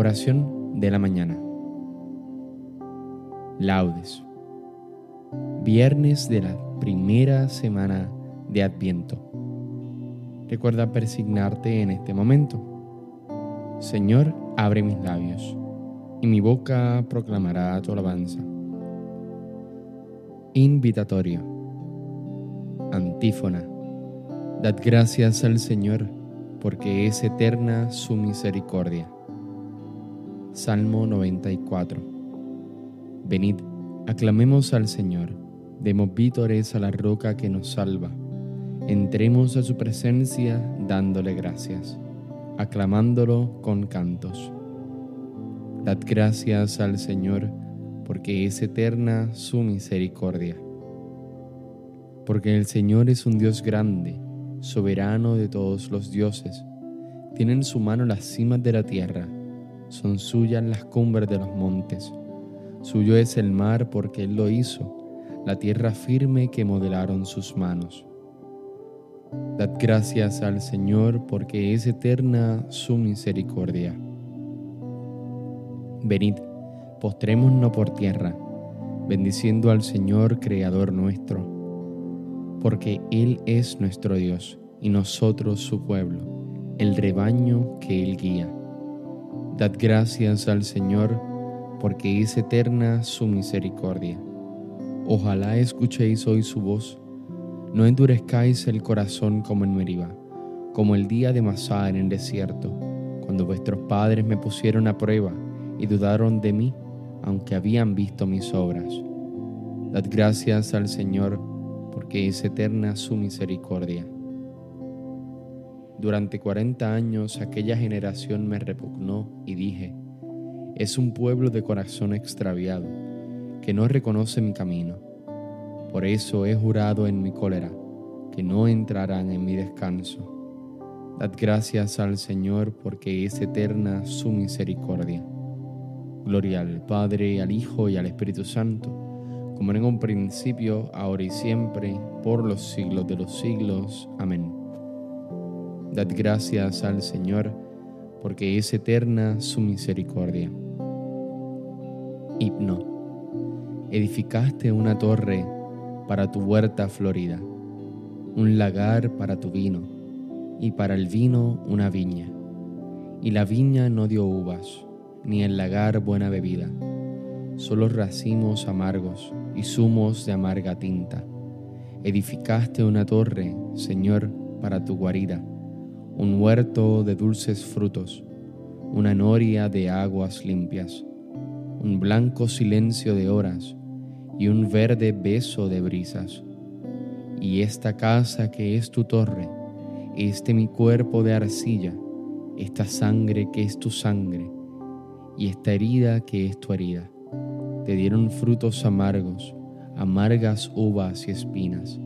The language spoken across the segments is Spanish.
Oración de la mañana. Laudes. Viernes de la primera semana de Adviento. Recuerda persignarte en este momento. Señor, abre mis labios, y mi boca proclamará tu alabanza. Invitatorio. Antífona. Dad gracias al Señor, porque es eterna su misericordia Salmo 94. Venid, aclamemos al Señor, demos vítores a la roca que nos salva. Entremos a su presencia dándole gracias, aclamándolo con cantos. Dad gracias al Señor, porque es eterna su misericordia. Porque el Señor es un Dios grande, soberano de todos los dioses. Tiene en su mano las cimas de la tierra son suyas las cumbres de los montes. Suyo es el mar porque Él lo hizo, la tierra firme que modelaron sus manos. Dad gracias al Señor porque es eterna su misericordia. Venid, postrémonos por tierra, bendiciendo al Señor, Creador nuestro, porque Él es nuestro Dios y nosotros su pueblo, el rebaño que Él guía. Dad gracias al Señor, porque es eterna su misericordia. Ojalá escuchéis hoy su voz, no endurezcáis el corazón como en Meriba, como el día de Masá en el desierto, cuando vuestros padres me pusieron a prueba y dudaron de mí, aunque habían visto mis obras. Dad gracias al Señor, porque es eterna su misericordia. Durante cuarenta años aquella generación me repugnó y dije, es un pueblo de corazón extraviado, que no reconoce mi camino. Por eso he jurado en mi cólera, que no entrarán en mi descanso. Dad gracias al Señor porque es eterna su misericordia. Gloria al Padre, al Hijo y al Espíritu Santo, como en un principio, ahora y siempre, por los siglos de los siglos. Amén. Dad gracias al Señor, porque es eterna su misericordia. Hipno. Edificaste una torre para tu huerta florida, un lagar para tu vino, y para el vino una viña. Y la viña no dio uvas, ni el lagar buena bebida, solo racimos amargos y zumos de amarga tinta. Edificaste una torre, Señor, para tu guarida un huerto de dulces frutos, una noria de aguas limpias, un blanco silencio de horas y un verde beso de brisas. Y esta casa que es tu torre, este mi cuerpo de arcilla, esta sangre que es tu sangre, y esta herida que es tu herida, te dieron frutos amargos, amargas uvas y espinas.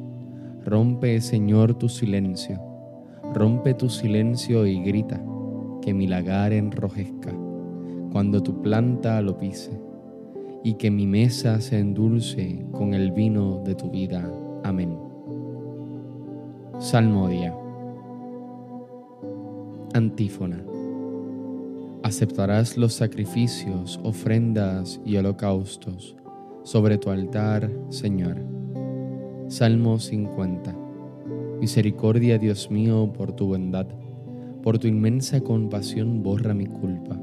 Rompe, Señor, tu silencio Rompe tu silencio y grita, que mi lagar enrojezca, cuando tu planta lo pise, y que mi mesa se endulce con el vino de tu vida. Amén. Salmodia. Antífona. Aceptarás los sacrificios, ofrendas y holocaustos sobre tu altar, Señor. Salmo 50. Misericordia, Dios mío, por tu bondad, por tu inmensa compasión borra mi culpa,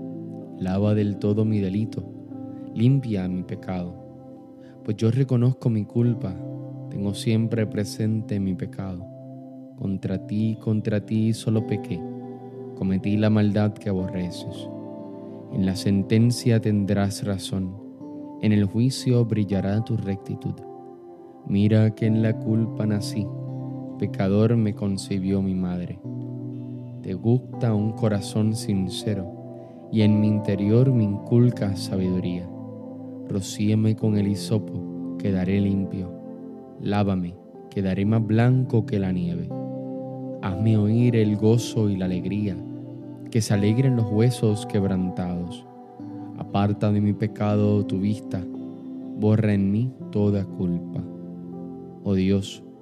lava del todo mi delito, limpia mi pecado. Pues yo reconozco mi culpa, tengo siempre presente mi pecado. Contra ti, contra ti solo pequé, cometí la maldad que aborreces. En la sentencia tendrás razón, en el juicio brillará tu rectitud. Mira que en la culpa nací pecador me concibió mi madre. Te gusta un corazón sincero y en mi interior me inculca sabiduría. Rocíeme con el hisopo, quedaré limpio. Lávame, quedaré más blanco que la nieve. Hazme oír el gozo y la alegría, que se alegren los huesos quebrantados. Aparta de mi pecado tu vista, borra en mí toda culpa. Oh Dios,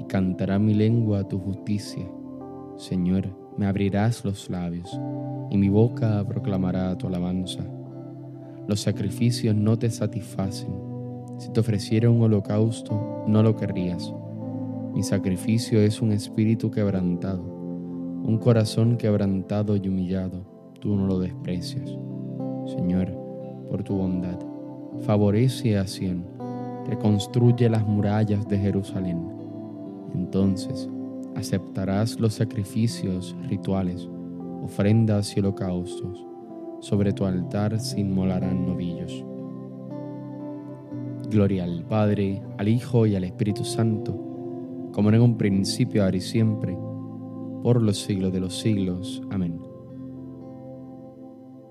y cantará mi lengua tu justicia. Señor, me abrirás los labios, y mi boca proclamará tu alabanza. Los sacrificios no te satisfacen. Si te ofreciera un holocausto, no lo querrías. Mi sacrificio es un espíritu quebrantado, un corazón quebrantado y humillado. Tú no lo desprecias. Señor, por tu bondad favorece a Sion, reconstruye las murallas de Jerusalén. Entonces aceptarás los sacrificios rituales, ofrendas y holocaustos. Sobre tu altar se inmolarán novillos. Gloria al Padre, al Hijo y al Espíritu Santo, como en un principio, ahora y siempre, por los siglos de los siglos. Amén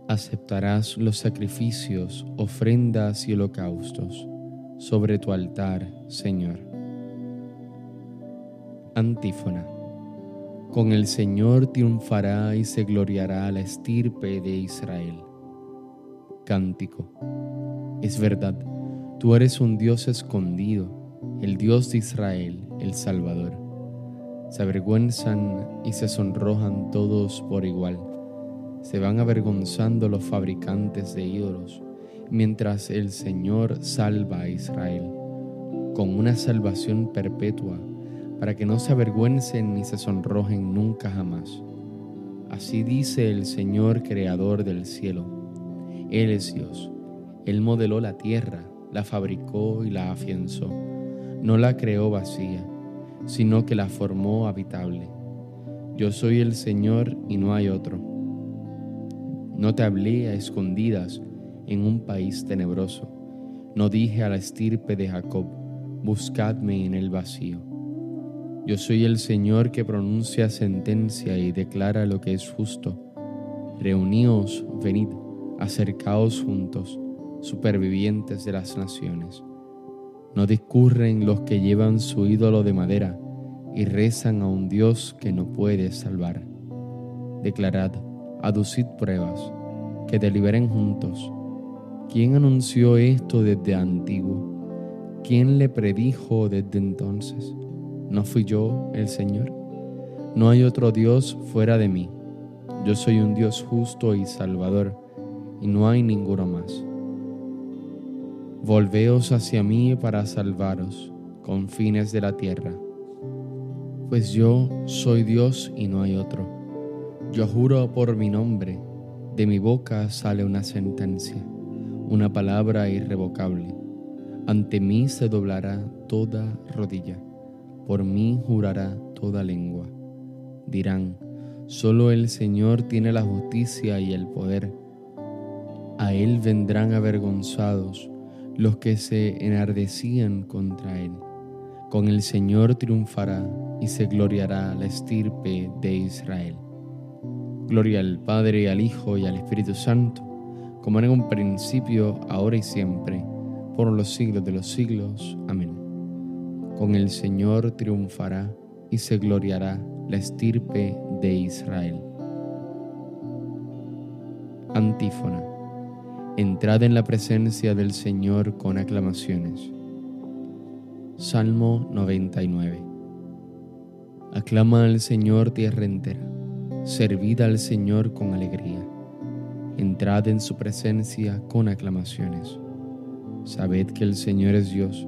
aceptarás los sacrificios, ofrendas y holocaustos sobre tu altar, Señor. Antífona. Con el Señor triunfará y se gloriará la estirpe de Israel. Cántico. Es verdad, tú eres un Dios escondido, el Dios de Israel, el Salvador. Se avergüenzan y se sonrojan todos por igual se van avergonzando los fabricantes de ídolos, mientras el Señor salva a Israel, con una salvación perpetua, para que no se avergüencen ni se sonrojen nunca jamás. Así dice el Señor Creador del cielo. Él es Dios. Él modeló la tierra, la fabricó y la afianzó. No la creó vacía, sino que la formó habitable. Yo soy el Señor y no hay otro. No te hablé a escondidas en un país tenebroso. No dije a la estirpe de Jacob, buscadme en el vacío. Yo soy el Señor que pronuncia sentencia y declara lo que es justo. Reuníos, venid, acercaos juntos, supervivientes de las naciones. No discurren los que llevan su ídolo de madera y rezan a un Dios que no puede salvar. Declarad, aducid pruebas, que deliberen juntos. ¿Quién anunció esto desde antiguo? ¿Quién le predijo desde entonces? ¿No fui yo el Señor? No hay otro Dios fuera de mí. Yo soy un Dios justo y salvador, y no hay ninguno más. Volveos hacia mí para salvaros, con fines de la tierra. Pues yo soy Dios y no hay otro yo juro por mi nombre, de mi boca sale una sentencia, una palabra irrevocable. Ante mí se doblará toda rodilla, por mí jurará toda lengua. Dirán, solo el Señor tiene la justicia y el poder. A Él vendrán avergonzados los que se enardecían contra Él. Con el Señor triunfará y se gloriará la estirpe de Israel. Gloria al Padre, al Hijo y al Espíritu Santo, como en un principio, ahora y siempre, por los siglos de los siglos. Amén. Con el Señor triunfará y se gloriará la estirpe de Israel. Antífona. Entrad en la presencia del Señor con aclamaciones. Salmo 99. Aclama al Señor tierra entera servid al Señor con alegría, entrad en su presencia con aclamaciones. Sabed que el Señor es Dios,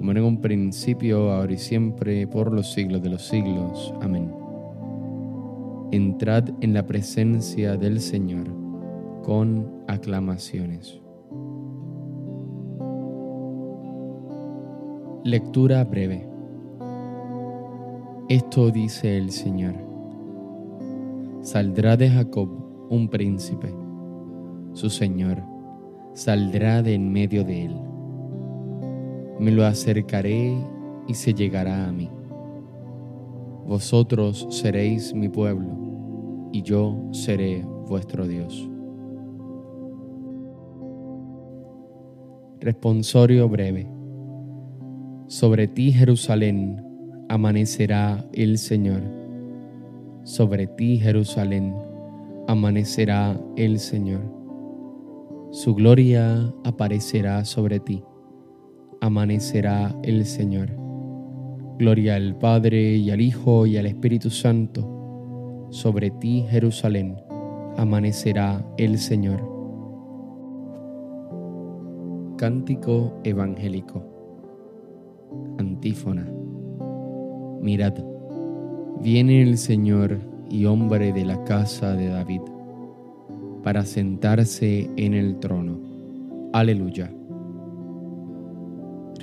como en un principio, ahora y siempre, por los siglos de los siglos. Amén. Entrad en la presencia del Señor con aclamaciones. Lectura breve. Esto dice el Señor. Saldrá de Jacob un príncipe, su Señor saldrá de en medio de él. Me lo acercaré y se llegará a mí. Vosotros seréis mi pueblo y yo seré vuestro Dios. Responsorio breve. Sobre ti, Jerusalén, amanecerá el Señor. Sobre ti, Jerusalén, amanecerá el Señor. Su gloria aparecerá sobre ti. Amanecerá el Señor. Gloria al Padre y al Hijo y al Espíritu Santo. Sobre ti, Jerusalén, amanecerá el Señor. Cántico Evangélico Antífona. Mirad, viene el Señor y hombre de la casa de David, para sentarse en el trono. Aleluya.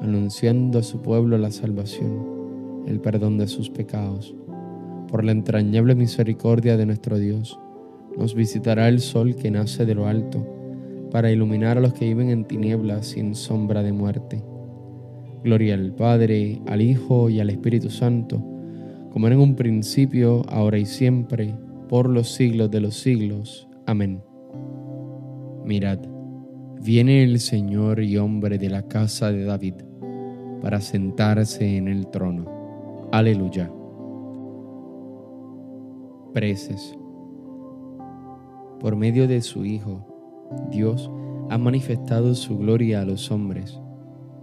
anunciando a su pueblo la salvación, el perdón de sus pecados. Por la entrañable misericordia de nuestro Dios, nos visitará el sol que nace de lo alto, para iluminar a los que viven en tinieblas sin sombra de muerte Gloria al Padre, al Hijo y al Espíritu Santo, como era en un principio, ahora y siempre, por los siglos de los siglos. Amén. Mirad, viene el Señor y hombre de la casa de David, para sentarse en el trono. Aleluya. Preces. Por medio de su Hijo, Dios ha manifestado su gloria a los hombres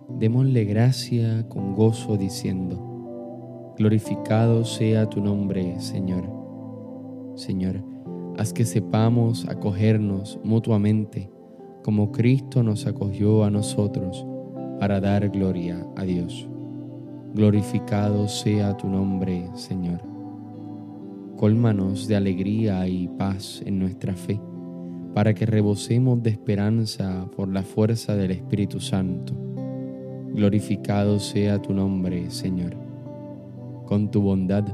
démosle gracia con gozo diciendo, glorificado sea tu nombre, Señor. Señor, haz que sepamos acogernos mutuamente como Cristo nos acogió a nosotros para dar gloria a Dios. Glorificado sea tu nombre, Señor. Cólmanos de alegría y paz en nuestra fe, para que rebosemos de esperanza por la fuerza del Espíritu Santo glorificado sea tu nombre, Señor. Con tu bondad,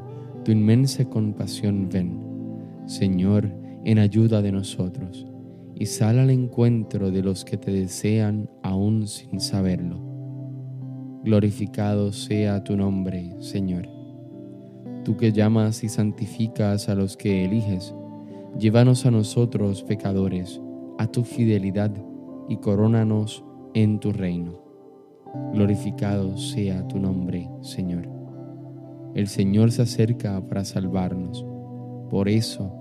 tu inmensa compasión ven, Señor, en ayuda de nosotros, y sal al encuentro de los que te desean aún sin saberlo. Glorificado sea tu nombre, Señor. Tú que llamas y santificas a los que eliges, llévanos a nosotros, pecadores, a tu fidelidad y corónanos en tu reino glorificado sea tu nombre, Señor. El Señor se acerca para salvarnos. Por eso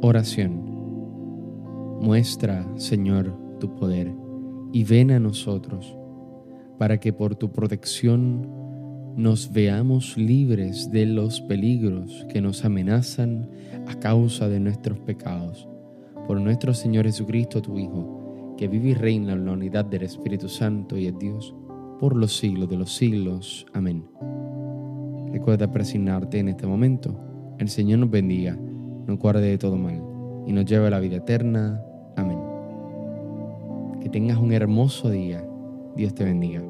Oración. Muestra, Señor, tu poder y ven a nosotros, para que por tu protección nos veamos libres de los peligros que nos amenazan a causa de nuestros pecados. Por nuestro Señor Jesucristo, tu Hijo que vive y reina en la unidad del Espíritu Santo y es Dios por los siglos de los siglos. Amén. Recuerda presignarte en este momento. El Señor nos bendiga, nos guarde de todo mal y nos lleve a la vida eterna. Amén. Que tengas un hermoso día. Dios te bendiga.